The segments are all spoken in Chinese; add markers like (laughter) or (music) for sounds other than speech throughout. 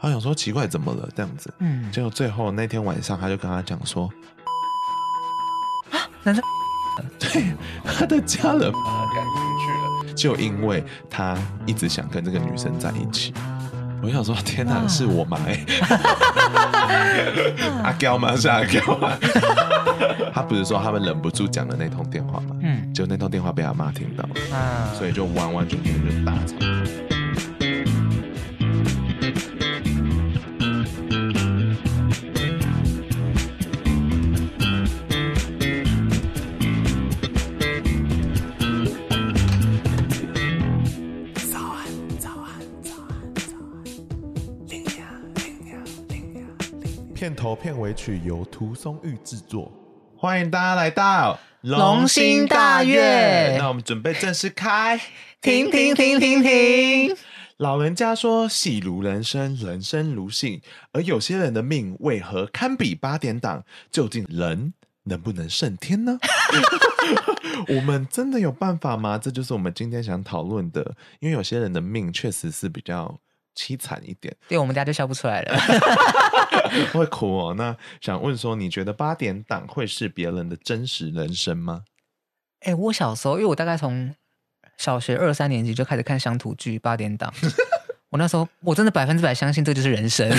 他想说奇怪怎么了这样子，嗯，结果最后那天晚上他就跟他讲说，啊，男生，对，他的家人把他赶出去了，就因为他一直想跟这个女生在一起。我想说天哪，是我妈哎，(laughs) 阿娇吗？是阿娇吗？(laughs) 他不是说他们忍不住讲了那通电话吗？嗯，就那通电话被他妈听到了，啊，所以就完完全全就大吵。片头片尾曲由涂松玉制作，欢迎大家来到龙心大悦。那我们准备正式开，停停停停停。老人家说，戏如人生，人生如戏，而有些人的命为何堪比八点档？究竟人能不能胜天呢？(laughs) 我们真的有办法吗？这就是我们今天想讨论的。因为有些人的命确实是比较凄惨一点，对我们家就笑不出来了。(laughs) 会哭哦。那想问说，你觉得八点档会是别人的真实人生吗？哎、欸，我小时候，因为我大概从小学二三年级就开始看乡土剧八点档，(laughs) 我那时候我真的百分之百相信这就是人生。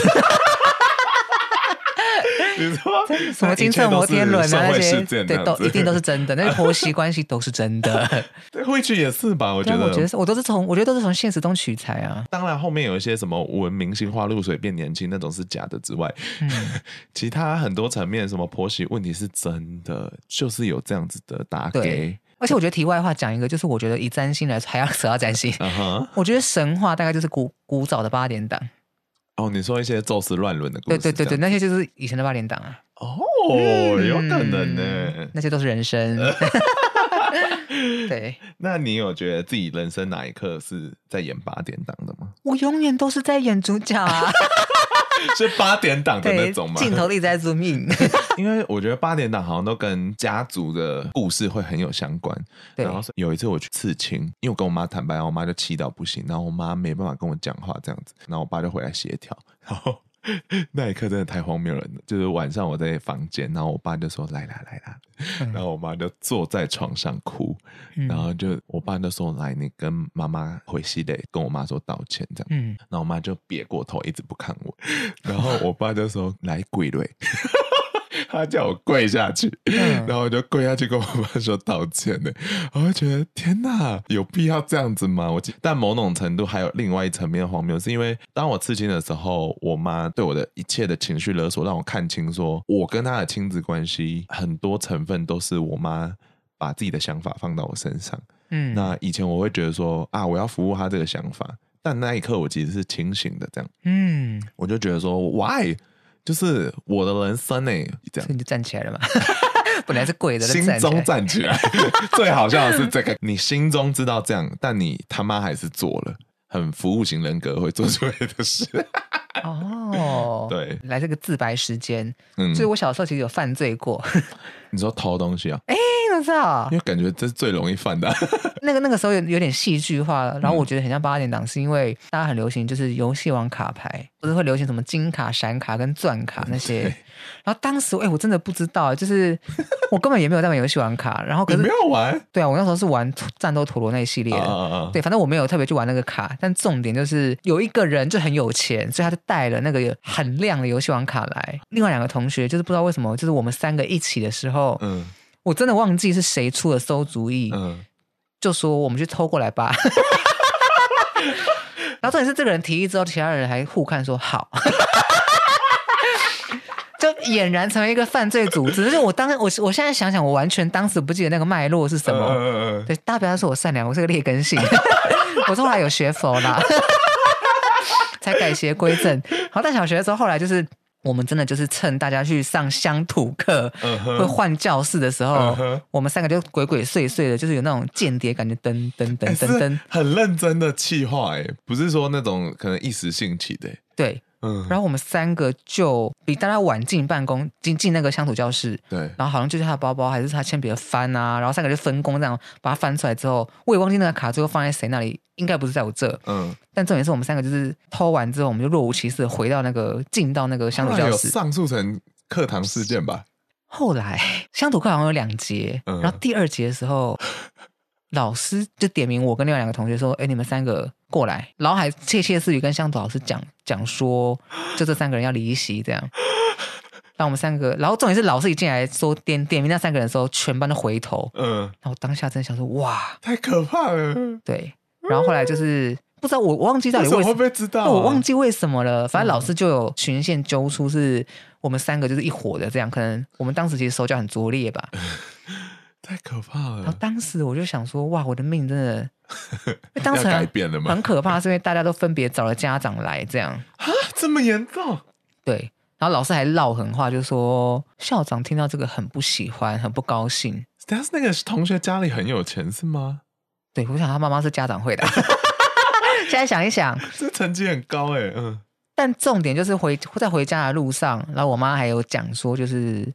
你说什么金色摩天轮啊？那些对，都一定都是真的，那些婆媳关系都是真的。(laughs) 对，会去也是吧？我觉得，我觉得是，我都是从，我觉得都是从现实中取材啊。当然，后面有一些什么文明星花露水变年轻那种是假的之外，嗯、(laughs) 其他很多层面，什么婆媳问题是真的，就是有这样子的打给。而且我觉得题外话讲一个，就是我觉得以占星来说，还要扯到占星。(laughs) Uh huh、我觉得神话大概就是古古早的八点档。哦，你说一些宙斯乱伦的故事，对对对对，那些就是以前的八连档啊。哦，有可能呢、嗯，那些都是人生。(laughs) 对，(laughs) 那你有觉得自己人生哪一刻是在演八点档的吗？我永远都是在演主角啊。(laughs) 是八点档的那种吗？镜头里在 zoom in，(laughs) 因为我觉得八点档好像都跟家族的故事会很有相关。然后有一次我去刺青，因为我跟我妈坦白，然后我妈就气到不行，然后我妈没办法跟我讲话这样子，然后我爸就回来协调，然后。(laughs) 那一刻真的太荒谬了，就是晚上我在房间，然后我爸就说来啦来啦，然后我妈就坐在床上哭，然后就我爸就说来，你跟妈妈回西得跟我妈说道歉这样，然后我妈就别过头一直不看我，(laughs) 然后我爸就说来跪瑞。他叫我跪下去，然后我就跪下去跟我妈说道歉呢。我会觉得天哪，有必要这样子吗？我但某种程度还有另外一层面的荒谬，是因为当我刺青的时候，我妈对我的一切的情绪勒索，让我看清说我跟她的亲子关系很多成分都是我妈把自己的想法放到我身上。嗯，那以前我会觉得说啊，我要服务她这个想法，但那一刻我其实是清醒的，这样。嗯，我就觉得说，why？就是我的人生呢，这样你就站起来了嘛？(laughs) 本来是跪的，心中站起来。(laughs) 最好笑的是这个，你心中知道这样，但你他妈还是做了，很服务型人格会做出来的事。哦，对，来这个自白时间。嗯，所以我小时候其实有犯罪过。(laughs) 你说偷东西啊？哎、欸，因为感觉这是最容易犯的、啊。那个那个时候有有点戏剧化，然后我觉得很像八点档，是因为大家很流行，就是游戏王卡牌，不是会流行什么金卡、闪卡跟钻卡那些。(laughs) 然后当时哎、欸，我真的不知道，就是 (laughs) 我根本也没有在玩游戏王卡，然后可是没有玩。对啊，我那时候是玩战斗陀螺那一系列的。Uh, uh. 对，反正我没有特别去玩那个卡，但重点就是有一个人就很有钱，所以他就带了那个很亮的游戏王卡来。另外两个同学就是不知道为什么，就是我们三个一起的时候。嗯，我真的忘记是谁出了馊主意，嗯，就说我们去偷过来吧。(laughs) 然后重点是这个人提议之后，其他人还互看说好，(laughs) 就俨然成为一个犯罪组织。就是我当我我现在想想，我完全当时不记得那个脉络是什么。嗯、对，大家不要说我善良，我是个劣根性。(laughs) 我后来有学佛啦。才改邪归正。好，但小学的时候，后来就是。我们真的就是趁大家去上乡土课，uh huh. 会换教室的时候，uh huh. 我们三个就鬼鬼祟祟的，就是有那种间谍感觉，噔噔噔噔噔，很认真的气话，哎，不是说那种可能一时兴起的，对。嗯，然后我们三个就比大家晚进办公，进进那个乡土教室。对，然后好像就是他的包包，还是他铅笔的翻啊，然后三个就分工这样把它翻出来之后，我也忘记那个卡最后放在谁那里，应该不是在我这。嗯，但重点是我们三个就是偷完之后，我们就若无其事回到那个进到那个乡土教室，上诉成课堂事件吧。后来乡土课好像有两节，嗯、然后第二节的时候。老师就点名我跟另外两个同学说：“哎，你们三个过来。”然后还窃窃私语跟乡土老师讲讲说，就这三个人要离席这样。让我们三个，然后重点是老师一进来说点点名那三个人的时候，全班都回头。嗯，然后当下真的想说：“哇，太可怕了。”对。然后后来就是不知道我我忘记到底为什么会知道、啊，我忘记为什么了。反正老师就有循线揪出是我们三个就是一伙的这样。可能我们当时其实手脚很拙劣吧。太可怕了！(laughs) 然后当时我就想说，哇，我的命真的，(laughs) 因为当时改变了嘛？(laughs) 很可怕，是因为大家都分别找了家长来，这样啊，这么严重？对。然后老师还唠狠话，就说校长听到这个很不喜欢，很不高兴。但是那个同学家里很有钱是吗？对，我想他妈妈是家长会的。现在想一想，这成绩很高哎，嗯。但重点就是回在回家的路上，然后我妈还有讲说，就是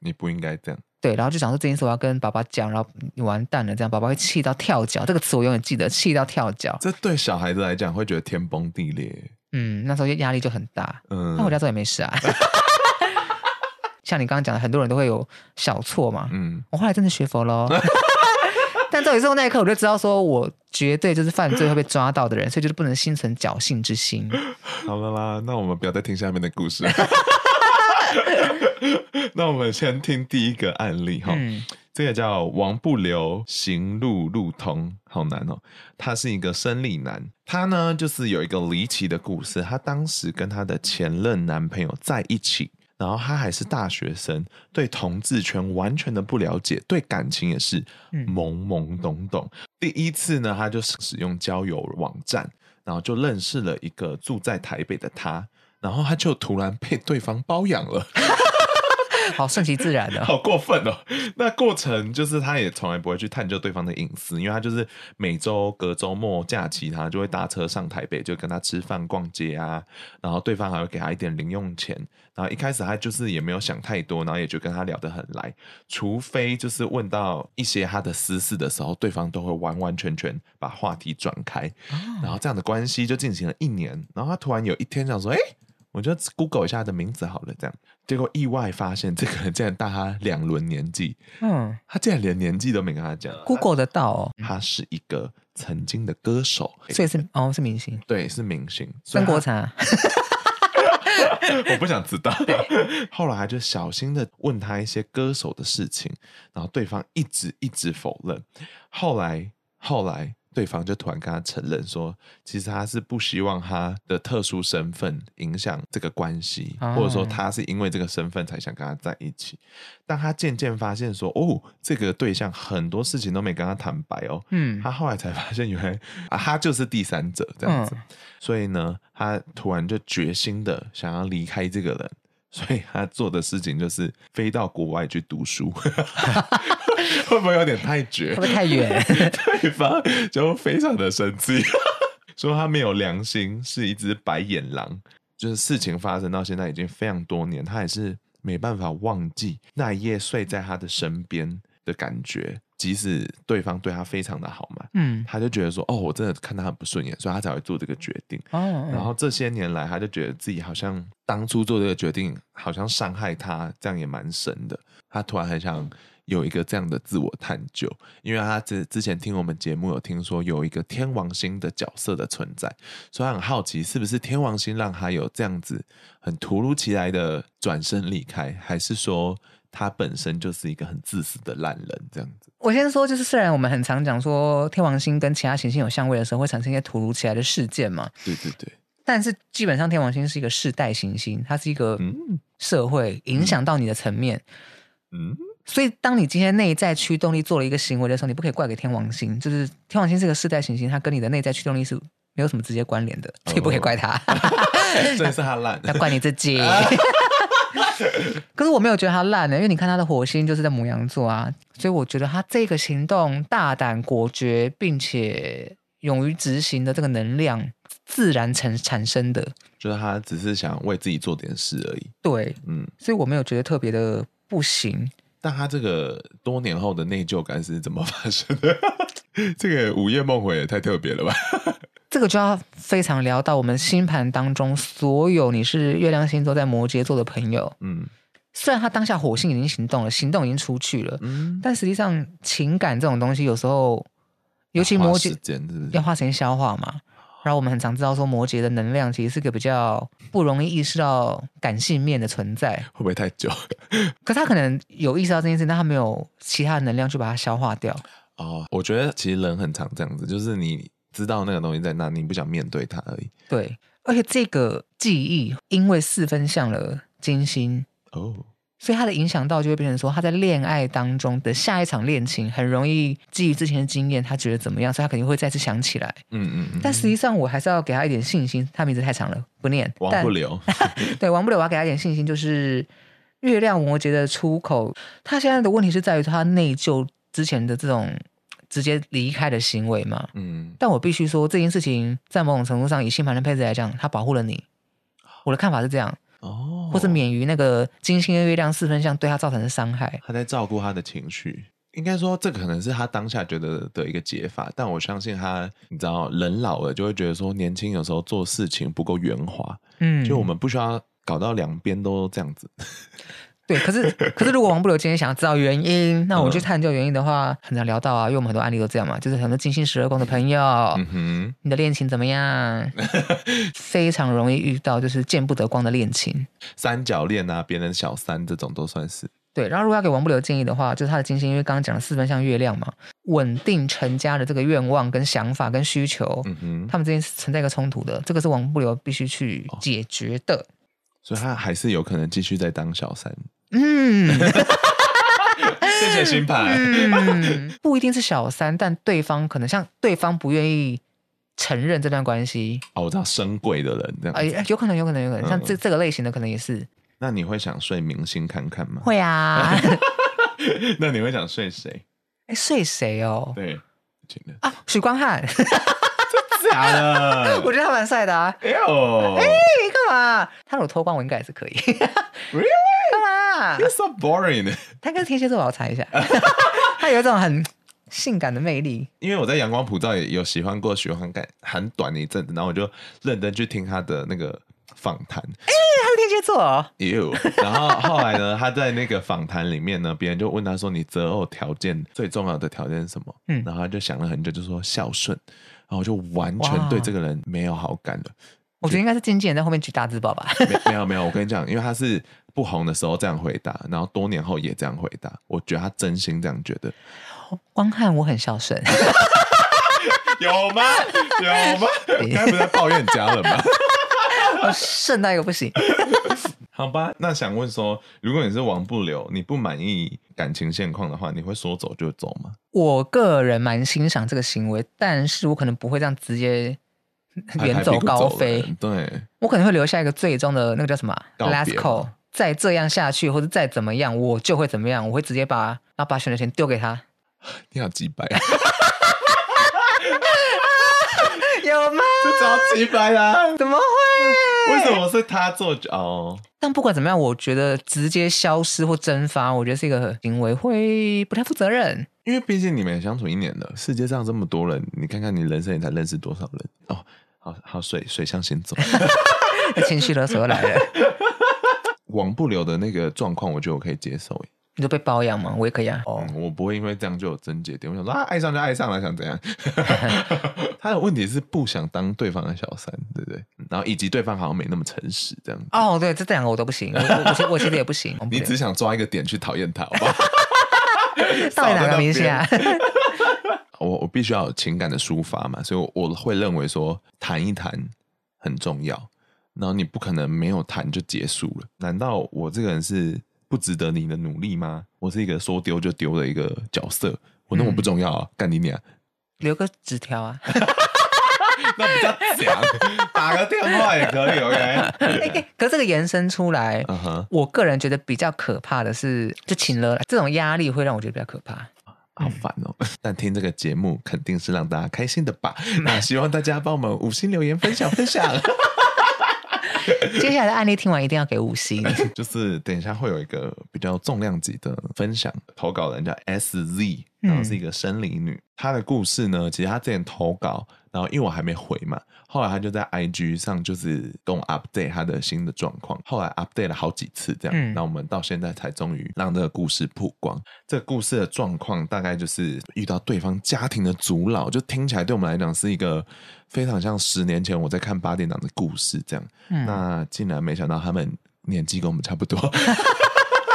你不应该这样。对，然后就想说这件事我要跟爸爸讲，然后你完蛋了，这样爸爸会气到跳脚。这个词我永远记得，气到跳脚。这对小孩子来讲会觉得天崩地裂。嗯，那时候压力就很大。嗯，那回家之后也没事啊。(laughs) 像你刚刚讲的，很多人都会有小错嘛。嗯，我后来真的学佛喽。(laughs) 但这里之后那一刻，我就知道说我绝对就是犯罪会被抓到的人，所以就是不能心存侥幸之心。好了啦，那我们不要再听下面的故事。(laughs) (laughs) 那我们先听第一个案例哈，嗯、这个叫王不留行路路通，好难哦。他是一个生理男，他呢就是有一个离奇的故事。他当时跟他的前任男朋友在一起，然后他还是大学生，对同志圈完全的不了解，对感情也是懵懵懂懂。嗯、第一次呢，他就使用交友网站，然后就认识了一个住在台北的他。然后他就突然被对方包养了，(laughs) 好顺其自然的，(laughs) 好过分哦！(laughs) 那过程就是他也从来不会去探究对方的隐私，因为他就是每周隔周末假期，他就会搭车上台北，就跟他吃饭逛街啊。然后对方还会给他一点零用钱。然后一开始他就是也没有想太多，然后也就跟他聊得很来。除非就是问到一些他的私事的时候，对方都会完完全全把话题转开。然后这样的关系就进行了一年。然后他突然有一天想说：“哎。”我就 Google 一下他的名字好了，这样。结果意外发现这个人竟然大他两轮年纪，嗯，他竟然连年纪都没跟他讲，Google 得到哦，他是一个曾经的歌手，所以是哦是明星，对，是明星，曾国城，(laughs) 我不想知道。(laughs) 后来他就小心的问他一些歌手的事情，然后对方一直一直否认，后来后来。对方就突然跟他承认说，其实他是不希望他的特殊身份影响这个关系，哦、或者说他是因为这个身份才想跟他在一起。但他渐渐发现说，哦，这个对象很多事情都没跟他坦白哦。嗯，他后来才发现，原来啊，他就是第三者这样子。嗯、所以呢，他突然就决心的想要离开这个人。所以他做的事情就是飞到国外去读书，(laughs) 会不会有点太绝？会不会太远？(laughs) 对方就非常的生气，(laughs) 说他没有良心，是一只白眼狼。就是事情发生到现在已经非常多年，他还是没办法忘记那一夜睡在他的身边的感觉。即使对方对他非常的好嘛，嗯，他就觉得说，哦，我真的看他很不顺眼，所以他才会做这个决定。哦，哦，然后这些年来，他就觉得自己好像当初做这个决定，好像伤害他，这样也蛮深的。他突然很想有一个这样的自我探究，因为他之之前听我们节目有听说有一个天王星的角色的存在，所以他很好奇是不是天王星让他有这样子很突如其来的转身离开，还是说？他本身就是一个很自私的烂人，这样子。我先说，就是虽然我们很常讲说天王星跟其他行星有相位的时候会产生一些突如其来的事件嘛，对对对。但是基本上天王星是一个世代行星，它是一个社会影响到你的层面。嗯。所以当你今天内在驱动力做了一个行为的时候，你不可以怪给天王星，就是天王星是个世代行星，它跟你的内在驱动力是没有什么直接关联的，所以不可以怪他。(laughs) (laughs) 这是他烂，要怪你自己。(laughs) (laughs) 可是我没有觉得他烂呢，因为你看他的火星就是在母羊座啊，所以我觉得他这个行动大胆果决，并且勇于执行的这个能量，自然产产生的。就是他只是想为自己做点事而已。对，嗯，所以我没有觉得特别的不行。但他这个多年后的内疚感是怎么发生的？(laughs) 这个午夜梦回也太特别了吧？(laughs) 这个就要非常聊到我们星盘当中所有你是月亮星座在摩羯座的朋友。嗯，虽然他当下火星已经行动了，行动已经出去了，嗯，但实际上情感这种东西有时候，尤其摩羯要花时间消化嘛。然后我们很常知道说，摩羯的能量其实是个比较不容易意识到感性面的存在。会不会太久？(laughs) 可是他可能有意识到这件事，但他没有其他的能量去把它消化掉。哦，我觉得其实人很常这样子，就是你知道那个东西在那，你不想面对它而已。对，而且这个记忆因为四分像了金星哦。所以它的影响到就会变成说，他在恋爱当中的下一场恋情很容易基于之前的经验，他觉得怎么样，所以他肯定会再次想起来。嗯嗯嗯。但实际上，我还是要给他一点信心。他名字太长了，不念。王不留。(laughs) 对，王不留，我要给他一点信心，就是月亮摩羯的出口。他现在的问题是在于他内疚之前的这种直接离开的行为嘛。嗯。但我必须说，这件事情在某种程度上，以星盘的配置来讲，它保护了你。我的看法是这样。哦，或是免于那个金星跟月亮四分相对他造成的伤害，他在照顾他的情绪。应该说，这可能是他当下觉得的一个解法。但我相信他，你知道，人老了就会觉得说，年轻有时候做事情不够圆滑。嗯，就我们不需要搞到两边都这样子。对，可是可是，如果王不留今天想要知道原因，那我们去探究原因的话，嗯、很难聊到啊。因为我们很多案例都这样嘛，就是很多金星十二宫的朋友，嗯哼，你的恋情怎么样？(laughs) 非常容易遇到就是见不得光的恋情，三角恋啊，别人小三这种都算是。对，然后如果要给王不留建议的话，就是他的金星，因为刚刚讲了四分像月亮嘛，稳定成家的这个愿望跟想法跟需求，嗯哼，他们之间是存在一个冲突的，这个是王不留必须去解决的。哦所以他还是有可能继续在当小三。嗯，(laughs) 谢谢星盘。嗯，不一定是小三，但对方可能像对方不愿意承认这段关系。哦，我知道深贵的人这样。哎，有可能，有可能，有可能，像这这个类型的，可能也是。那你会想睡明星看看吗？会啊。(laughs) 那你会想睡谁？哎，睡谁哦？对，啊，许光汉。假的，我觉得他蛮帅的啊！哎呦，哎，干嘛？他如果脱光，我应该也是可以。Really？干嘛？You're so boring。他跟天蝎座，我要猜一下。(laughs) 他有一种很性感的魅力。因为我在阳光普照也有喜欢过许光汉很短的一阵子，然后我就认真去听他的那个访谈。哎，他是天蝎座哦。哟，然后后来呢，他在那个访谈里面呢，别人就问他说：“你择偶条件最重要的条件是什么？”嗯，然后他就想了很久，就说孝顺。然后我就完全对这个人没有好感了。我觉得应该是经纪人在后面举大字报吧。没没有没有，我跟你讲，因为他是不红的时候这样回答，然后多年后也这样回答。我觉得他真心这样觉得。光看我很孝顺，(laughs) 有吗？有吗？你刚才不是在抱怨家人吗？(laughs) 顺到一个不行。好吧，那想问说，如果你是王不留，你不满意感情现况的话，你会说走就走吗？我个人蛮欣赏这个行为，但是我可能不会这样直接远走高飞。对，我可能会留下一个最终的那个叫什么 last call，再这样下去或者再怎么样，我就会怎么样，我会直接把然后把选择权丢给他。你好机掰，(laughs) 有吗？这超机掰啊！怎么会？为什么是他做哦？但不管怎么样，我觉得直接消失或蒸发，我觉得是一个行为会不太负责任。因为毕竟你们也相处一年了，世界上这么多人，你看看你人生也才认识多少人哦？好好水水象先走，(laughs) 情绪勒索来了。(laughs) 网不留的那个状况，我觉得我可以接受。你就被包养吗？我也可以啊。哦、嗯，我不会因为这样就有症结点。我想说啊，爱上就爱上了，想怎样？(laughs) (laughs) 他的问题是不想当对方的小三，对不对？然后以及对方好像没那么诚实，这样。哦，对，这两个我都不行。我我我其实也 (laughs) 不行。你只想抓一个点去讨厌他，好不好？到底哪个明星啊？我我必须要有情感的抒发嘛，所以我会认为说谈一谈很重要。然后你不可能没有谈就结束了。难道我这个人是？不值得你的努力吗？我是一个说丢就丢的一个角色，我那么不重要啊？干你娘！留个纸条啊！(laughs) 那比较讲，(laughs) 打个电话也可以，OK？欸、可是这个延伸出来，uh huh. 我个人觉得比较可怕的是，就请了这种压力会让我觉得比较可怕，好烦哦。但听这个节目肯定是让大家开心的吧？那希望大家帮我们五星留言分享分享。(laughs) 接下来的案例听完一定要给五星，(laughs) 就是等一下会有一个比较重量级的分享，投稿人叫 S Z，然后是一个生理女，她的故事呢，其实她之前投稿。然后因为我还没回嘛，后来他就在 IG 上就是跟我 update 他的新的状况，后来 update 了好几次这样，那、嗯、我们到现在才终于让这个故事曝光。这个故事的状况大概就是遇到对方家庭的阻挠，就听起来对我们来讲是一个非常像十年前我在看八点档的故事这样。嗯、那竟然没想到他们年纪跟我们差不多，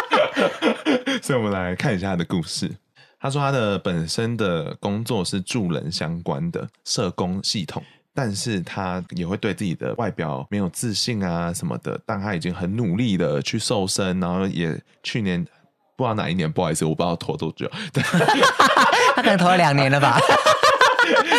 (laughs) 所以我们来看一下他的故事。他说他的本身的工作是助人相关的社工系统，但是他也会对自己的外表没有自信啊什么的，但他已经很努力的去瘦身，然后也去年不知道哪一年，不好意思，我不知道拖多久，(laughs) 他可能拖了两年了吧。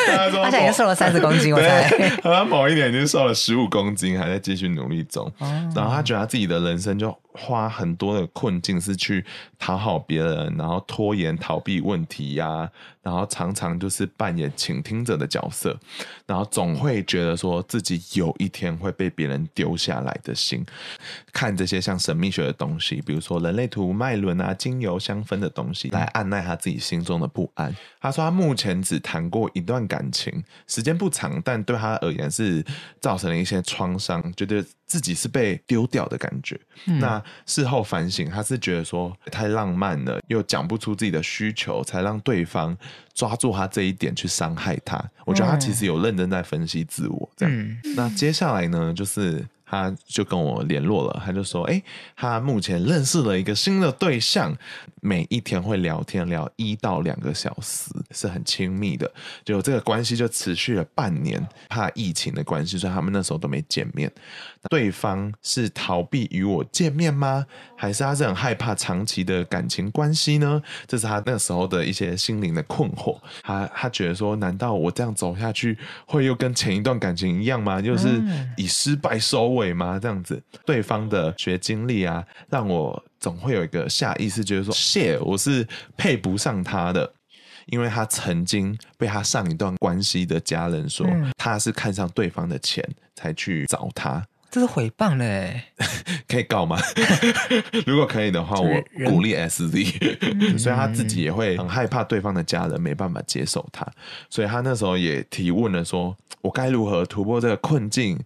他说他现在已经瘦了三十公斤，我猜。他某一年已经瘦了十五公斤，还在继续努力中。然后他觉得他自己的人生就花很多的困境是去讨好别人，然后拖延逃避问题呀、啊，然后常常就是扮演倾听者的角色，然后总会觉得说自己有一天会被别人丢下来的心。看这些像神秘学的东西，比如说人类图、脉轮啊、精油、香氛的东西，来按捺他自己心中的不安。他说他目前只谈过一段感情，时间不长，但对他而言是造成了一些创伤，觉得自己是被丢掉的感觉。嗯、那事后反省，他是觉得说太浪漫了，又讲不出自己的需求，才让对方抓住他这一点去伤害他。我觉得他其实有认真在分析自我。这样，嗯、那接下来呢，就是。他就跟我联络了，他就说：“哎，他目前认识了一个新的对象，每一天会聊天聊一到两个小时，是很亲密的。就这个关系就持续了半年，怕疫情的关系，所以他们那时候都没见面。对方是逃避与我见面吗？还是他是很害怕长期的感情关系呢？这是他那时候的一些心灵的困惑。他他觉得说，难道我这样走下去，会又跟前一段感情一样吗？就是以失败收尾。”会吗？这样子，对方的学经历啊，让我总会有一个下意识觉得说，shit，我是配不上他的，因为他曾经被他上一段关系的家人说，嗯、他是看上对方的钱才去找他，这是诽谤嘞，(laughs) 可以告吗？(laughs) 如果可以的话，我鼓励 SZ，、嗯、所以他自己也会很害怕对方的家人没办法接受他，所以他那时候也提问了说，说我该如何突破这个困境？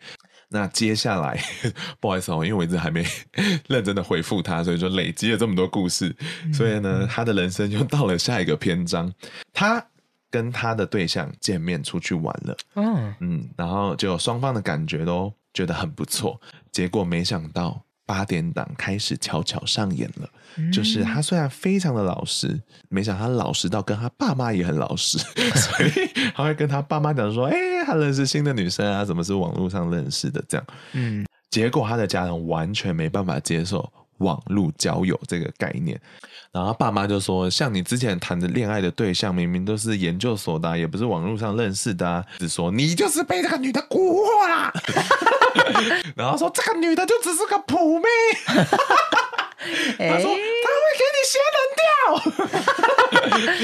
那接下来，(laughs) 不好意思哦，因为我一直还没 (laughs) 认真的回复他，所以就累积了这么多故事，所以呢，他的人生就到了下一个篇章。他跟他的对象见面出去玩了，嗯嗯，然后就双方的感觉都觉得很不错，结果没想到。八点档开始悄悄上演了，嗯、就是他虽然非常的老实，没想到他老实到跟他爸妈也很老实，(laughs) 所以他会跟他爸妈讲说：“哎、欸，他认识新的女生啊，怎么是网络上认识的？”这样，嗯，结果他的家人完全没办法接受网络交友这个概念，然后他爸妈就说：“像你之前谈的恋爱的对象，明明都是研究所的、啊，也不是网络上认识的、啊，只说你就是被这个女的蛊惑啦。(laughs) ” (laughs) 然后说这个女的就只是个普妹，(laughs) 他说他会给你仙人跳，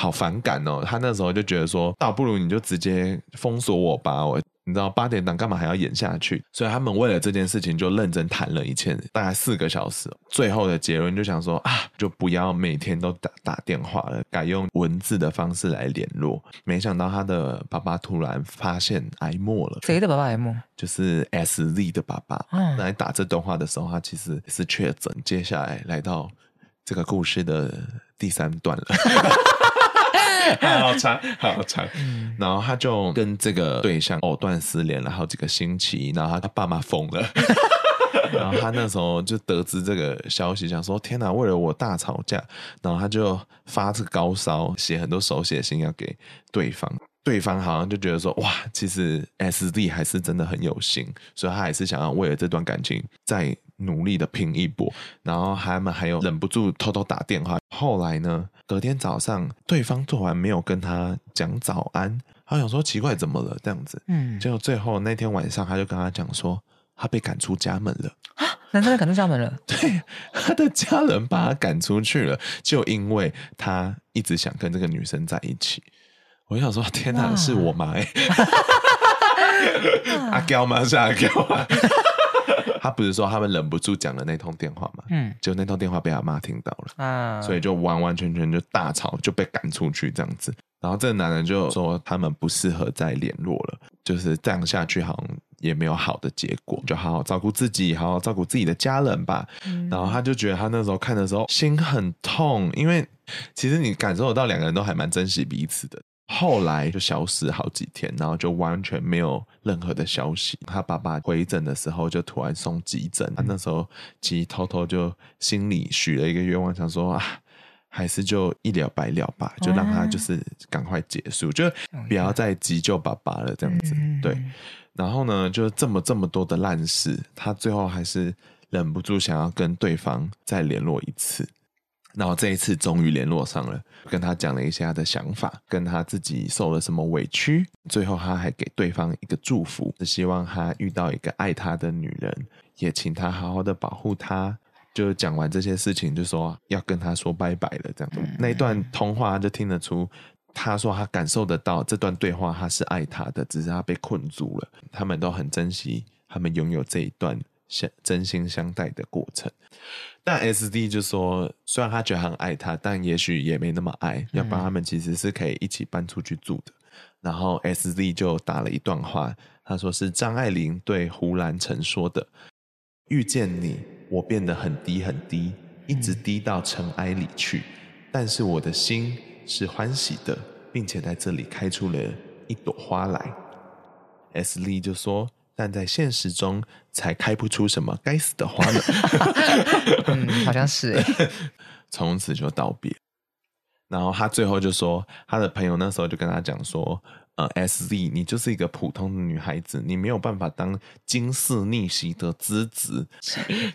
好，反感哦。他那时候就觉得说，倒不如你就直接封锁我吧，我。你知道八点档干嘛还要演下去？所以他们为了这件事情就认真谈了一千大概四个小时。最后的结论就想说啊，就不要每天都打打电话了，改用文字的方式来联络。没想到他的爸爸突然发现癌末了。谁的爸爸癌末？就是 SZ 的爸爸。嗯，来打这段话的时候，他其实是确诊。接下来来到这个故事的第三段了。(laughs) 好长，好长。然后他就跟这个对象藕断丝连了好几个星期，然后他爸妈疯了。(laughs) 然后他那时候就得知这个消息，想说：“天哪！为了我大吵架。”然后他就发这个高烧，写很多手写信要给对方。对方好像就觉得说：“哇，其实 SD 还是真的很有心，所以他还是想要为了这段感情再努力的拼一波。”然后他们还有忍不住偷偷打电话。后来呢？隔天早上，对方做完没有跟他讲早安，他想说奇怪怎么了这样子，嗯，结果最后那天晚上他就跟他讲说，他被赶出家门了啊，男生被赶出家门了，(laughs) 对，他的家人把他赶出去了，就因为他一直想跟这个女生在一起。我想说，天哪，是我妈哎，(laughs) 阿娇吗？是阿娇吗？他不是说他们忍不住讲了那通电话嘛？嗯，就那通电话被他妈听到了啊，所以就完完全全就大吵，就被赶出去这样子。然后这个男人就说他们不适合再联络了，就是这样下去好像也没有好的结果，就好好照顾自己，好好照顾自己的家人吧。嗯，然后他就觉得他那时候看的时候心很痛，因为其实你感受得到两个人都还蛮珍惜彼此的。后来就消失好几天，然后就完全没有任何的消息。他爸爸回诊的时候就突然送急诊，他那时候其实偷偷就心里许了一个愿望，想说啊，还是就一了百了吧，就让他就是赶快结束，就不要再急救爸爸了这样子。对，然后呢，就这么这么多的烂事，他最后还是忍不住想要跟对方再联络一次。然后这一次终于联络上了，跟他讲了一下他的想法，跟他自己受了什么委屈。最后他还给对方一个祝福，是希望他遇到一个爱他的女人，也请他好好的保护他。就讲完这些事情，就说要跟他说拜拜了。这样子，那一段通话就听得出，他说他感受得到这段对话他是爱他的，只是他被困住了。他们都很珍惜他们拥有这一段相真心相待的过程。但 SD 就说，虽然他觉得很爱他，但也许也没那么爱，要不然他们其实是可以一起搬出去住的。然后 SD 就打了一段话，他说是张爱玲对胡兰成说的：“遇见你，我变得很低很低，一直低到尘埃里去，但是我的心是欢喜的，并且在这里开出了一朵花来。”SD 就说。但在现实中，才开不出什么该死的花呢。(laughs) 嗯，好像是。(laughs) 从此就道别。然后他最后就说，他的朋友那时候就跟他讲说：“呃，SZ，你就是一个普通的女孩子，你没有办法当惊世逆袭的之子。”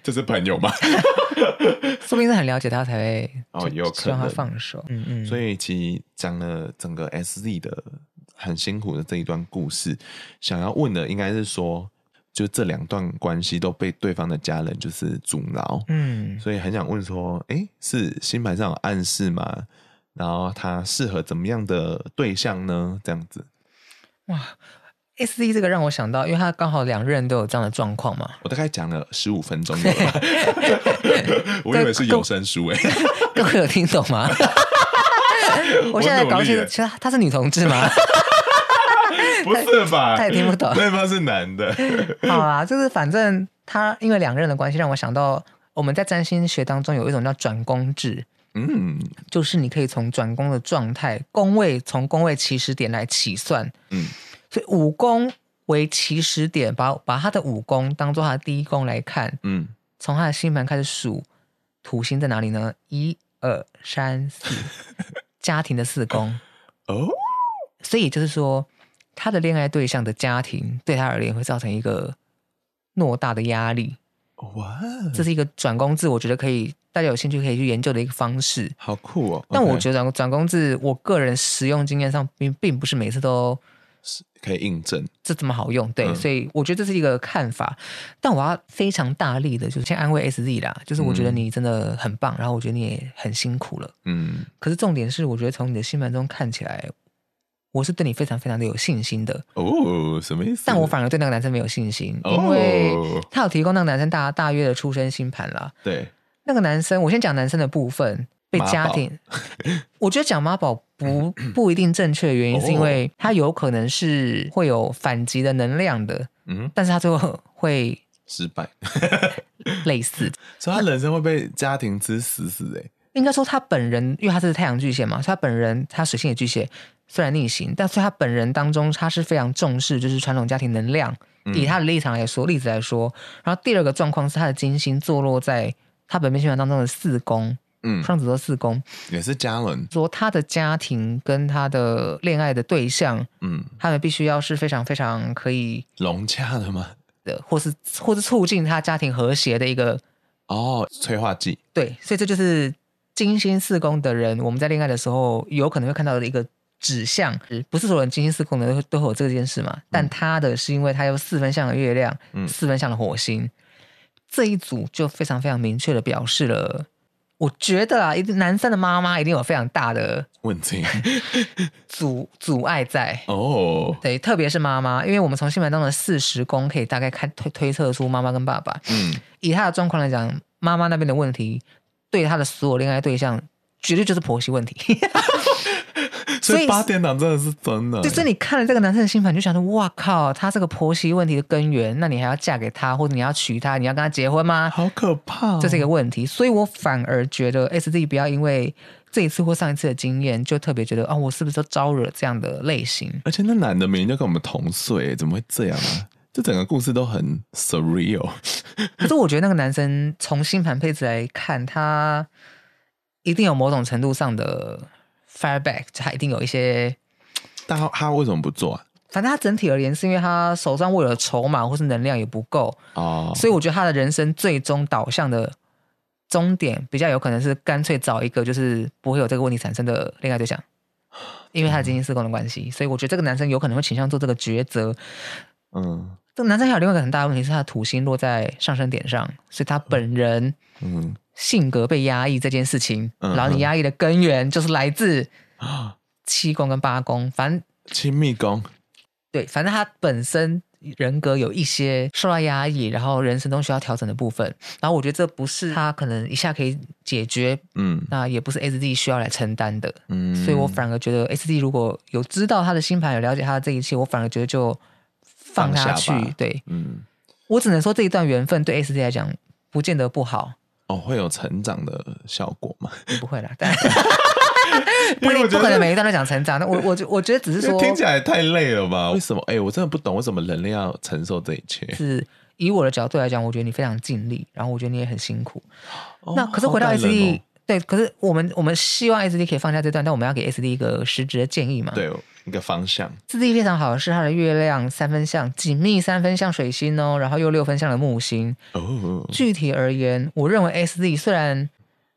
这是朋友吗？(laughs) 说不定是很了解他才会哦，有可能让他放手。嗯嗯。所以其实讲了整个 SZ 的。很辛苦的这一段故事，想要问的应该是说，就这两段关系都被对方的家人就是阻挠，嗯，所以很想问说，哎、欸，是星盘上有暗示吗？然后他适合怎么样的对象呢？这样子，哇，S D 这个让我想到，因为他刚好两任都有这样的状况嘛。我大概讲了十五分钟，(laughs) 我以为是有声书哎，各位有听懂吗？(laughs) 我现在搞清楚，其实他是女同志吗？不是吧？(laughs) 他也听不懂。(laughs) 对方是男的。(laughs) 好啦，就是反正他因为两个人的关系，让我想到我们在占星学当中有一种叫转宫制。嗯，就是你可以从转宫的状态、宫位，从宫位起始点来起算。嗯，所以五宫为起始点，把把他的五宫当做他的第一宫来看。嗯，从他的星盘开始数，土星在哪里呢？一二三四，家庭的四宫。哦，所以就是说。他的恋爱对象的家庭对他而言会造成一个偌大的压力。哇，这是一个转工制，我觉得可以，大家有兴趣可以去研究的一个方式。好酷哦！但我觉得转转工制，我个人使用经验上并并不是每次都是可以印证这这么好用。对，嗯、所以我觉得这是一个看法。但我要非常大力的，就是先安慰 SZ 啦，就是我觉得你真的很棒，嗯、然后我觉得你也很辛苦了。嗯，可是重点是，我觉得从你的新闻中看起来。我是对你非常非常的有信心的哦，什么意思？但我反而对那个男生没有信心，哦、因为他有提供那个男生大大约的出生星盘啦。对，那个男生，我先讲男生的部分，被家庭，(laughs) 我觉得讲妈宝不 (clears throat) 不一定正确的原因，是因为他有可能是会有反击的能量的，嗯，但是他最后会失败，(laughs) 类似，(laughs) 所以他人生会被家庭吃死死的。应该说他本人，因为他是太阳巨蟹嘛，所以他本人他水星也巨蟹。虽然逆行，但是他本人当中，他是非常重视就是传统家庭能量。嗯、以他的立场来说，例子来说，然后第二个状况是他的金星坐落在他本命星盘当中的四宫，嗯，双子座四宫也是家人。说他的家庭跟他的恋爱的对象，嗯，他们必须要是非常非常可以融洽的吗？的，或是或是促进他家庭和谐的一个哦，催化剂。对，所以这就是金星四宫的人，我们在恋爱的时候有可能会看到的一个。指向，不是所有人金星四宫的都都会有这件事嘛？但他的是因为他有四分相的月亮，嗯，四分相的火星，这一组就非常非常明确的表示了。我觉得啊，一个男生的妈妈一定有非常大的问题，(laughs) 阻阻碍在哦。Oh. 对，特别是妈妈，因为我们从星盘中的四十宫可以大概看推推测出妈妈跟爸爸。嗯，以他的状况来讲，妈妈那边的问题，对他的所有恋爱对象，绝对就是婆媳问题。(laughs) 所以八点档真的是真的。就是你看了这个男生的星盘，就想说：哇靠，他是个婆媳问题的根源。那你还要嫁给他，或者你要娶他，你要跟他结婚吗？好可怕，这是一个问题。所以我反而觉得 S D 不要因为这一次或上一次的经验，就特别觉得啊、哦，我是不是都招惹这样的类型？而且那男的明明就跟我们同岁，怎么会这样啊？这整个故事都很 surreal。可是我觉得那个男生从星盘配置来看，他一定有某种程度上的。Fireback，他一定有一些，但他他为什么不做啊？反正他整体而言，是因为他手上握有筹码或是能量也不够哦，所以我觉得他的人生最终导向的终点，比较有可能是干脆找一个就是不会有这个问题产生的恋爱对象，因为他的金星四宫的关系，所以我觉得这个男生有可能会倾向做这个抉择。嗯，这个男生还有另外一个很大的问题是，他的土星落在上升点上，所以他本人嗯。嗯性格被压抑这件事情，然后你压抑的根源就是来自七宫跟八宫，反正亲密宫，对，反正他本身人格有一些受到压抑，然后人生中需要调整的部分。然后我觉得这不是他可能一下可以解决，嗯，那也不是 S D 需要来承担的，嗯，所以我反而觉得 S D 如果有知道他的星盘，有了解他的这一切，我反而觉得就放下去，对，嗯，我只能说这一段缘分对 S D 来讲不见得不好。哦，会有成长的效果吗？不会啦，但 (laughs) 不不可能每一段都讲成长。那我我我觉得只是说听起来太累了吧？为什么？哎、欸，我真的不懂为什么人类要承受这一切。是以我的角度来讲，我觉得你非常尽力，然后我觉得你也很辛苦。哦、那可是回到 S D，、哦、对，可是我们我们希望 S D 可以放下这段，但我们要给 S D 一个实质的建议嘛？对。一个方向，自己非常好的是他的月亮三分相紧密三分相水星哦，然后又六分相的木星。哦，具体而言，我认为 SZ 虽然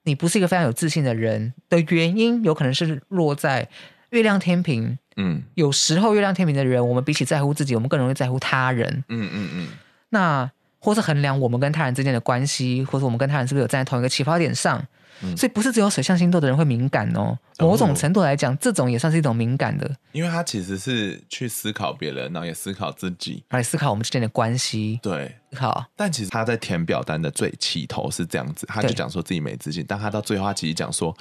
你不是一个非常有自信的人的原因，有可能是落在月亮天平。嗯，有时候月亮天平的人，我们比起在乎自己，我们更容易在乎他人。嗯嗯嗯。那或是衡量我们跟他人之间的关系，或者我们跟他人是不是有站在同一个起跑点上。所以不是只有水象星座的人会敏感哦，某种程度来讲，这种也算是一种敏感的，因为他其实是去思考别人，然后也思考自己，来思考我们之间的关系。对，好。但其实他在填表单的最起头是这样子，他就讲说自己没自信，但他到最后他其实讲说，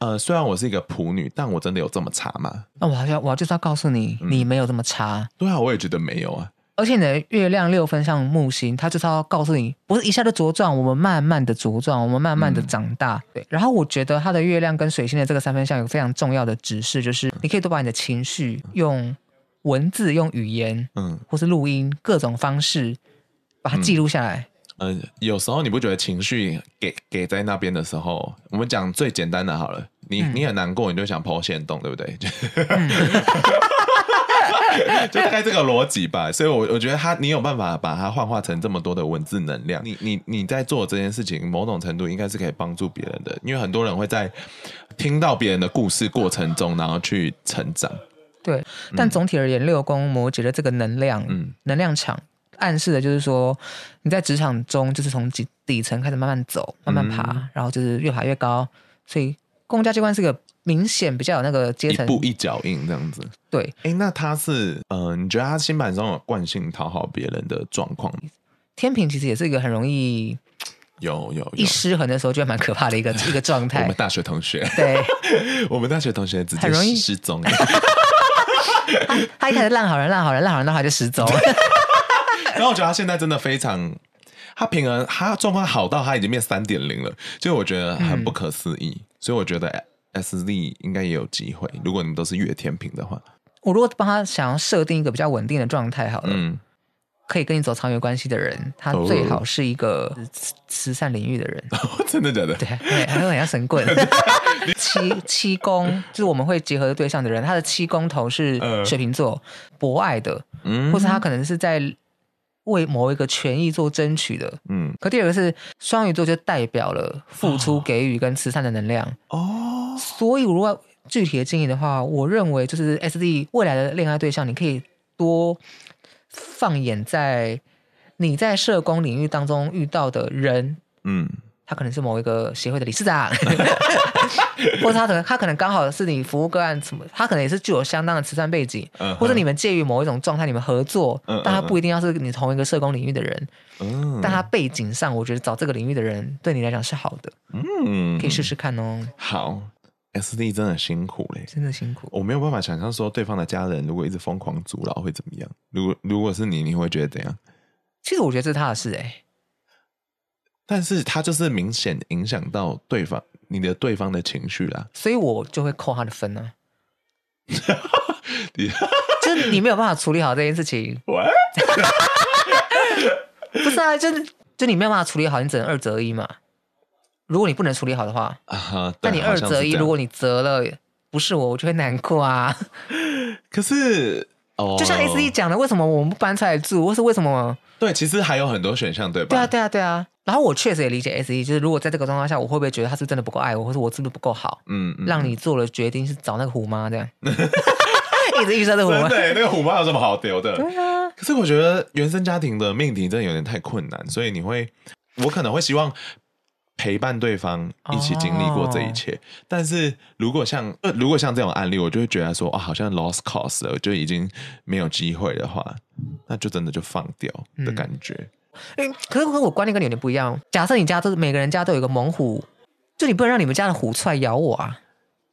呃，虽然我是一个普女，但我真的有这么差吗？那我好像我就是要告诉你，你没有这么差。对啊，我也觉得没有啊。而且你的月亮六分像木星，它就是要告诉你，不是一下就茁壮，我们慢慢的茁壮，我们慢慢的长大。嗯、对。然后我觉得它的月亮跟水星的这个三分相有非常重要的指示，就是你可以多把你的情绪用文字、用语言，嗯，或是录音各种方式把它记录下来。嗯、呃，有时候你不觉得情绪给给在那边的时候，我们讲最简单的好了，你、嗯、你很难过，你就想 po 限动，对不对？(laughs) 嗯 (laughs) 就大概这个逻辑吧，所以，我我觉得他，你有办法把它幻化成这么多的文字能量。你你你在做这件事情，某种程度应该是可以帮助别人的，因为很多人会在听到别人的故事过程中，然后去成长。对，但总体而言，六宫摩羯的这个能量，嗯，能量场暗示的就是说，你在职场中就是从底底层开始慢慢走，慢慢爬，嗯、然后就是越爬越高。所以，公家机关是个。明显比较有那个阶层，一步一脚印这样子。对，哎，那他是，呃，你觉得他新版中有惯性讨好别人的状况？天平其实也是一个很容易有有一失衡的时候，就蛮可怕的一个一个状态。我们大学同学，对，(laughs) 我们大学同学直接失踪。他他一开始烂好人，烂好人，烂好人，到他就失踪。(laughs) 然后我觉得他现在真的非常，他平衡，他状况好到他已经变三点零了，就我觉得很不可思议。嗯、所以我觉得。S Z 应该也有机会，如果你们都是月天平的话。我如果帮他想要设定一个比较稳定的状态，好了，嗯，可以跟你走长远关系的人，他最好是一个慈善领域的人。哦、(laughs) 真的假的？对，还有很像神棍。(laughs) 七七宫就是我们会结合的对象的人，他的七宫头是水瓶座，呃、博爱的，嗯，或者他可能是在。为某一个权益做争取的，嗯，可第二个是双鱼座，就代表了付出、给予跟慈善的能量哦。所以如果具体的建议的话，我认为就是 SD 未来的恋爱对象，你可以多放眼在你在社工领域当中遇到的人，嗯。他可能是某一个协会的理事长，(laughs) 或者他可能他可能刚好是你服务个案什么，他可能也是具有相当的慈善背景，嗯、或者你们介于某一种状态，你们合作，嗯、但他不一定要是你同一个社工领域的人，嗯、但他背景上，我觉得找这个领域的人对你来讲是好的，嗯，可以试试看哦。好，SD 真的辛苦嘞，真的辛苦，我没有办法想象说对方的家人如果一直疯狂阻挠会怎么样。如果如果是你，你会觉得怎样？其实我觉得这是他的事哎。但是他就是明显影响到对方，你的对方的情绪啦，(laughs) 所以我就会扣他的分呢、啊。(laughs) (laughs) 就是你没有办法处理好这件事情，不是啊，就是就你没有办法处理好，你只能二择一嘛。如果你不能处理好的话，啊，那你二择一，如果你择了不是我，我就会难过啊。可是哦，就像 S E 讲的，为什么我们不搬出来住？或是为什么？对，其实还有很多选项，对吧？对啊，对啊，对啊。然后我确实也理解 S E，就是如果在这个状况下，我会不会觉得他是真的不够爱我，或是我是不是不够好？嗯，嗯，让你做了决定是找那个虎妈这样，(laughs) (laughs) 一直预设的虎妈。对，那个虎妈有什么好丢的？对啊。可是我觉得原生家庭的命题真的有点太困难，所以你会，我可能会希望陪伴对方一起经历过这一切。哦、但是如果像如果像这种案例，我就会觉得说啊，好像 lost cause 了，就已经没有机会的话，那就真的就放掉的感觉。嗯哎，可是我观念跟你有点不一样。假设你家都是每个人家都有一个猛虎，就你不能让你们家的虎出来咬我啊，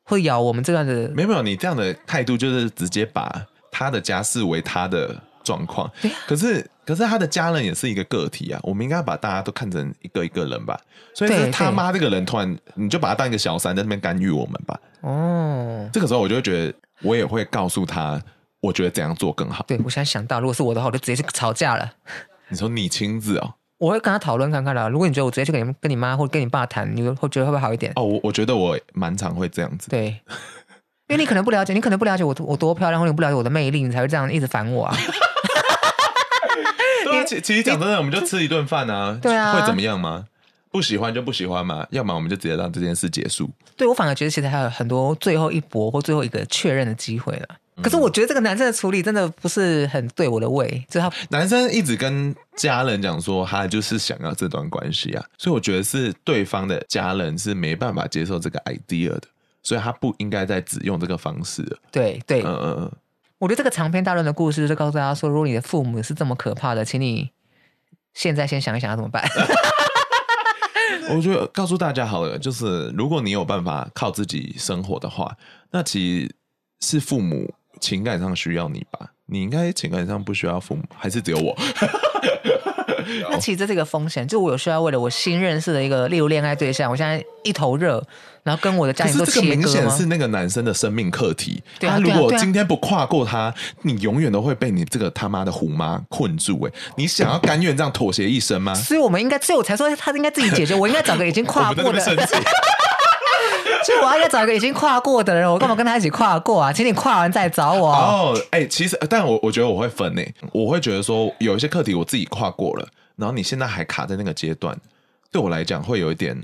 会咬我们这样的。没有没有，你这样的态度就是直接把他的家视为他的状况。可是可是他的家人也是一个个体啊，我们应该把大家都看成一个一个人吧。所以是他妈这个人突然你就把他当一个小三在那边干预我们吧。哦，这个时候我就会觉得，我也会告诉他，我觉得怎样做更好。对，我现在想到，如果是我的话，我就直接去吵架了。你说你亲自哦，我会跟他讨论看看啦。如果你觉得我直接去跟你跟你妈或者跟你爸谈，你会觉得会不会好一点？哦，我我觉得我蛮常会这样子。对，因为你可能不了解，你可能不了解我我多漂亮，或者你不了解我的魅力，你才会这样一直烦我啊。其其实讲真的，我们就吃一顿饭啊，(laughs) 对啊，会怎么样吗？不喜欢就不喜欢嘛，要么我们就直接让这件事结束。对，我反而觉得其实还有很多最后一搏或最后一个确认的机会了。可是我觉得这个男生的处理真的不是很对我的胃，就他男生一直跟家人讲说他就是想要这段关系啊，所以我觉得是对方的家人是没办法接受这个 idea 的，所以他不应该再只用这个方式。对对，嗯嗯嗯，我觉得这个长篇大论的故事就告诉大家说，如果你的父母是这么可怕的，请你现在先想一想要怎么办。(laughs) 我觉得告诉大家好了，就是如果你有办法靠自己生活的话，那其实是父母。情感上需要你吧？你应该情感上不需要父母，还是只有我？(laughs) 那其实这是一个风险，就我有需要为了我新认识的一个例如恋爱对象，我现在一头热，然后跟我的家庭都切割？明显是那个男生的生命课题。他、啊、如果今天不跨过他，你永远都会被你这个他妈的虎妈困住。哎，你想要甘愿这样妥协一生吗？(laughs) 所以我们应该，所以我才说他应该自己解决。我应该找个已经跨 (laughs) 过的。就我要找一个已经跨过的人，我干嘛跟他一起跨过啊？请你跨完再找我。哦，哎、欸，其实，但我我觉得我会分呢，我会觉得说有一些课题我自己跨过了，然后你现在还卡在那个阶段，对我来讲会有一点，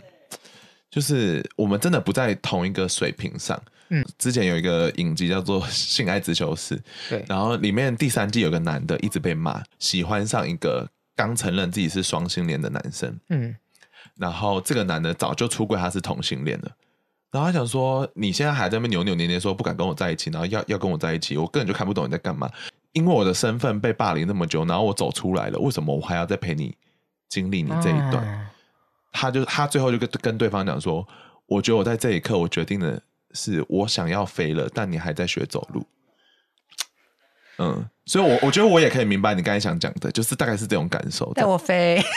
就是我们真的不在同一个水平上。嗯，之前有一个影集叫做《性爱自修室》，对，然后里面第三季有个男的一直被骂，喜欢上一个刚承认自己是双性恋的男生，嗯，然后这个男的早就出柜，他是同性恋了。然后他想说，你现在还在那边扭扭捏捏，说不敢跟我在一起，然后要要跟我在一起，我根本就看不懂你在干嘛。因为我的身份被霸凌那么久，然后我走出来了，为什么我还要再陪你经历你这一段？嗯、他就他最后就跟跟对方讲说，我觉得我在这一刻，我决定的是我想要飞了，但你还在学走路。嗯，所以我，我我觉得我也可以明白你刚才想讲的，就是大概是这种感受。带我飞。(laughs)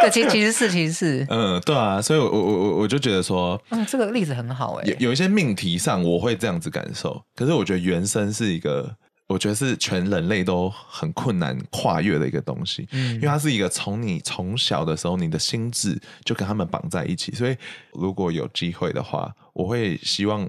对，其实其实是其实是，嗯，对啊，所以我，我我我我就觉得说，嗯，这个例子很好哎。有有一些命题上，我会这样子感受。可是，我觉得原生是一个，我觉得是全人类都很困难跨越的一个东西。嗯，因为它是一个从你从小的时候，你的心智就跟他们绑在一起。所以，如果有机会的话，我会希望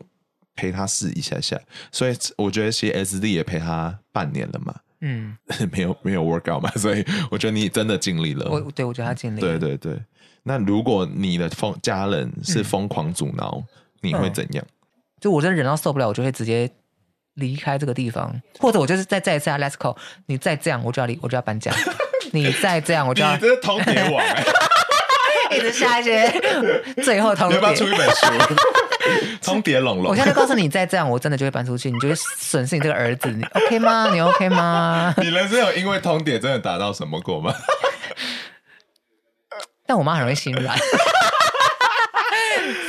陪他试一下下。所以，我觉得其实 SD 也陪他半年了嘛。嗯，(laughs) 没有没有 work out 嘛，所以我觉得你真的尽力了。我对我觉得他尽力了。对对对，那如果你的疯家人是疯狂阻挠，嗯、你会怎样？就我真的忍到受不了，我就会直接离开这个地方，或者我就是再再一次啊，Let's go！你再这样，我就要离，我就要搬家。(laughs) 你再这样，我就要。你这是通牒王、欸，(laughs) 一直下一些最后通牒。你要不要出一本书？(laughs) 通牒龙龙。我现在就告诉你，再这样，我真的就会搬出去，你就会损失你这个儿子。你 OK 吗？你 OK 吗？(laughs) 你人生有因为通牒真的达到什么过吗？(laughs) 但我妈很容易心软，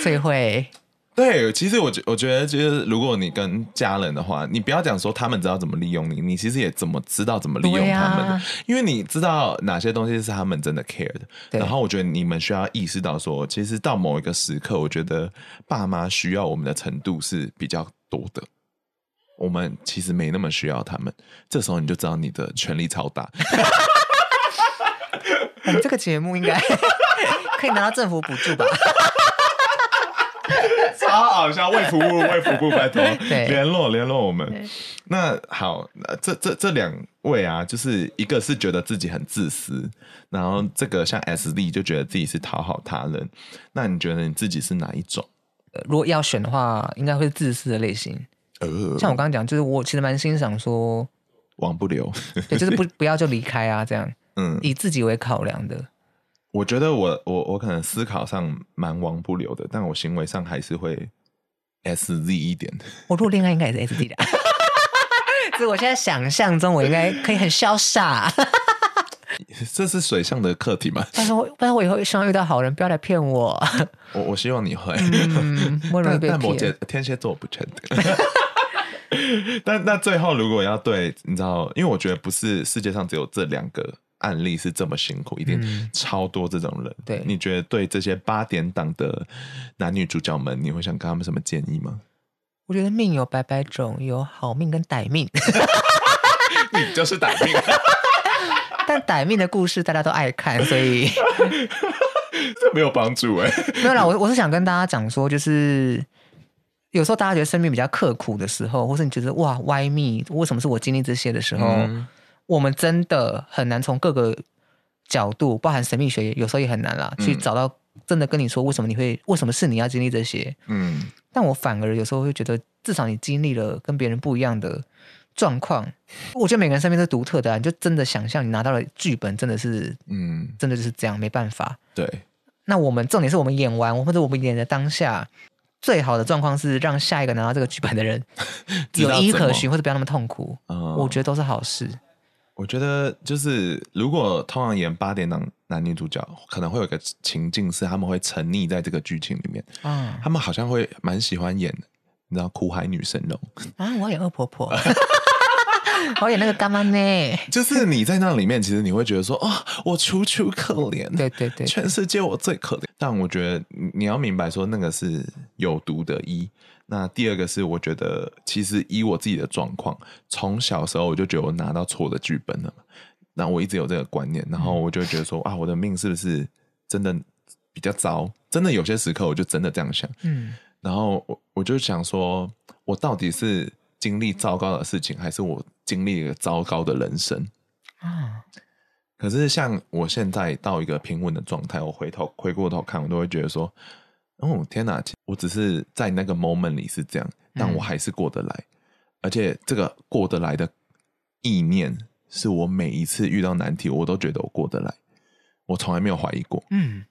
所以会。对，其实我觉我觉得，就是如果你跟家人的话，你不要讲说他们知道怎么利用你，你其实也怎么知道怎么利用他们的，啊、因为你知道哪些东西是他们真的 care 的。然后我觉得你们需要意识到说，其实到某一个时刻，我觉得爸妈需要我们的程度是比较多的，我们其实没那么需要他们。这时候你就知道你的权力超大。(laughs) 我们这个节目应该 (laughs) 可以拿到政府补助吧？(laughs) 超好笑，卫福部卫福部拜托 (laughs) 联络联络我们。那好，这这这两位啊，就是一个是觉得自己很自私，然后这个像 S D 就觉得自己是讨好他人。那你觉得你自己是哪一种？如果要选的话，应该会是自私的类型。呃，像我刚刚讲，就是我其实蛮欣赏说王不留，对，就是不 (laughs) 不要就离开啊，这样，嗯，以自己为考量的。我觉得我我我可能思考上蛮王不留的，但我行为上还是会 S Z 一点的。我如果恋爱应该也是 S Z 的，(laughs) 所以我现在想象中我应该可以很潇洒。(laughs) 这是水象的课题吗？(laughs) 但是我但是我以后希望遇到好人，不要来骗我。我我希望你会，嗯，我容易被骗。但摩羯天蝎座不确定。但那最后如果要对，你知道，因为我觉得不是世界上只有这两个。案例是这么辛苦，一定超多这种人。嗯、对，你觉得对这些八点档的男女主角们，你会想给他们什么建议吗？我觉得命有百百种，有好命跟歹命。(laughs) 你就是歹命，(laughs) 但歹命的故事大家都爱看，所以 (laughs) 这没有帮助哎。没有啦，我我是想跟大家讲说，就是有时候大家觉得生命比较刻苦的时候，或是你觉得哇，why me？为什么是我经历这些的时候？嗯我们真的很难从各个角度，包含神秘学，有时候也很难啦，嗯、去找到真的跟你说为什么你会，为什么是你要经历这些。嗯，但我反而有时候会觉得，至少你经历了跟别人不一样的状况。我觉得每个人身边都是独特的、啊，你就真的想象你拿到了剧本，真的是，嗯，真的就是这样，没办法。对。那我们重点是我们演完，或者我们演的当下，最好的状况是让下一个拿到这个剧本的人 (laughs) 有依可循，或者不要那么痛苦。嗯、我觉得都是好事。我觉得就是，如果通常演八点档男女主角，可能会有一个情境是他们会沉溺在这个剧情里面。嗯，他们好像会蛮喜欢演，你知道苦海女神龙啊，我演恶婆婆，(laughs) 我演那个干妈呢。就是你在那里面，其实你会觉得说，哦，我楚楚可怜，对对对，全世界我最可怜。但我觉得你要明白说，那个是有毒的医。那第二个是，我觉得其实以我自己的状况，从小时候我就觉得我拿到错的剧本了嘛，那我一直有这个观念，然后我就觉得说啊，我的命是不是真的比较糟？真的有些时刻我就真的这样想，嗯，然后我我就想说，我到底是经历糟糕的事情，还是我经历一个糟糕的人生啊？可是像我现在到一个平稳的状态，我回头回过头看，我都会觉得说。哦天哪！我只是在那个 moment 里是这样，但我还是过得来，嗯、而且这个过得来的意念，是我每一次遇到难题，我都觉得我过得来，我从来没有怀疑过。嗯，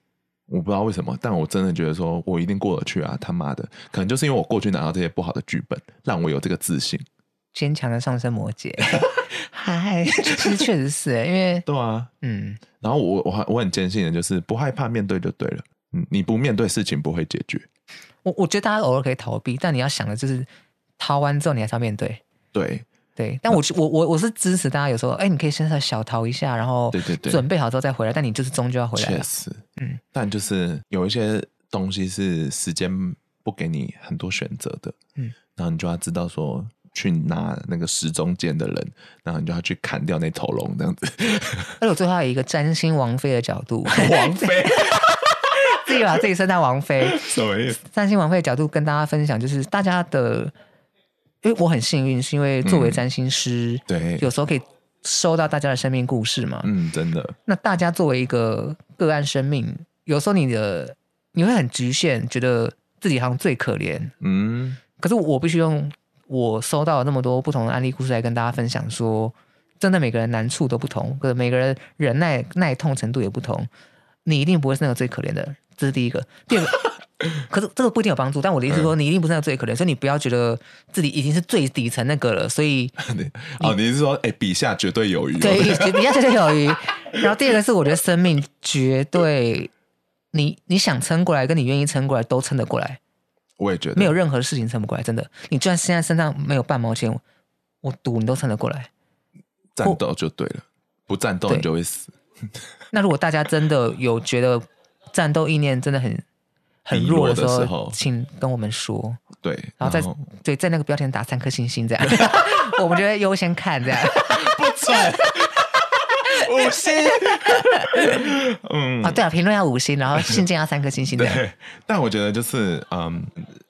我不知道为什么，但我真的觉得说我一定过得去啊！他妈的，可能就是因为我过去拿到这些不好的剧本，让我有这个自信。坚强的上升摩羯，(laughs) 嗨，其实确实是因为对啊，嗯，然后我我我很坚信的就是不害怕面对就对了。嗯，你不面对事情不会解决。我我觉得大家偶尔可以逃避，但你要想的就是逃完之后你还是要面对。对对，但我我我我是支持大家有时候，哎，你可以先在小逃一下，然后对对对，准备好之后再回来。但你就是终究要回来。确实，嗯，但就是有一些东西是时间不给你很多选择的，嗯，然后你就要知道说去拿那个时钟剑的人，然后你就要去砍掉那头龙这样子。而且我最后还有一个占星王妃的角度，王妃。(laughs) 自己把自己升在王妃，什么意思？占星王妃的角度跟大家分享，就是大家的，因为我很幸运，是因为作为占星师，嗯、对，有时候可以收到大家的生命故事嘛。嗯，真的。那大家作为一个个案生命，有时候你的你会很局限，觉得自己好像最可怜，嗯，可是我必须用我收到那么多不同的案例故事来跟大家分享说，说真的，每个人难处都不同，可是每个人忍耐耐痛程度也不同，你一定不会是那个最可怜的，这是第一个。第二个。(laughs) 可是这个不一定有帮助，但我的意思是说，你一定不是那个最可怜，嗯、所以你不要觉得自己已经是最底层那个了。所以，(laughs) 哦，你是说，哎，比下绝对有余，对，比下绝对有余。然后第二个是，我觉得生命绝对，你你想撑过来，跟你愿意撑过来，都撑得过来。我也觉得，没有任何事情撑不过来，真的。你就算现在身上没有半毛钱，我赌你都撑得过来。战斗就对了，不战斗你就会死。那如果大家真的有觉得战斗意念真的很。很弱的时候，时候请跟我们说。对，然后在对在那个标题打三颗星星，这样 (laughs) 我们就会优先看这样。(laughs) 不错，五星。(laughs) 嗯，啊，对啊，评论要五星，然后信件要三颗星星。对，但我觉得就是，嗯，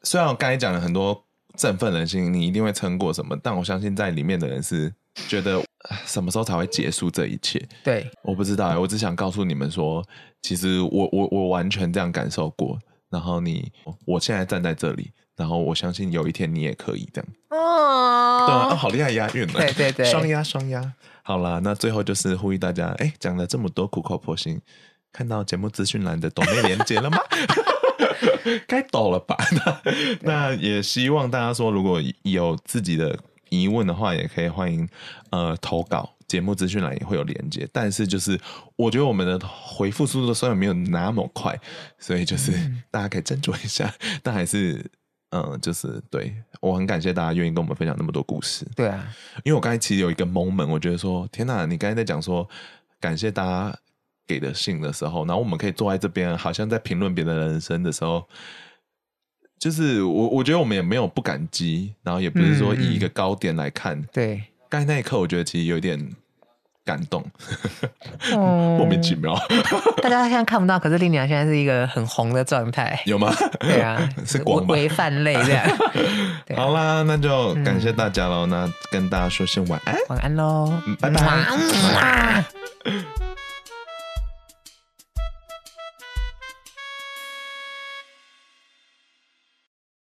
虽然我刚才讲了很多振奋人心，你一定会撑过什么，但我相信在里面的人是觉得什么时候才会结束这一切？对，我不知道，我只想告诉你们说，其实我我我完全这样感受过。然后你，我现在站在这里，然后我相信有一天你也可以这样。哦，对啊，好厉害押韵啊！对对对，(laughs) 双押双押。好啦，那最后就是呼吁大家，哎，讲了这么多苦口婆心，看到节目资讯栏的抖内连接了吗？(laughs) 该抖了吧？(laughs) 那那也希望大家说，如果有自己的疑问的话，也可以欢迎呃投稿。节目资讯栏也会有连接，但是就是我觉得我们的回复速度虽然没有那么快，所以就是大家可以斟酌一下。嗯、(laughs) 但还是嗯，就是对我很感谢大家愿意跟我们分享那么多故事。对啊，因为我刚才其实有一个 moment，我觉得说天哪，你刚才在讲说感谢大家给的信的时候，然后我们可以坐在这边，好像在评论别的人生的时候，就是我我觉得我们也没有不感激，然后也不是说以一个高点来看。嗯、对，刚才那一刻我觉得其实有点。感动，嗯、莫名其妙。(laughs) 大家现在看不到，可是丽娘现在是一个很红的状态，(laughs) 有吗？对啊，(laughs) 是光吗？微泛泪这样。对好啦，那就感谢大家喽。嗯、那跟大家说声晚安，晚安喽，拜拜。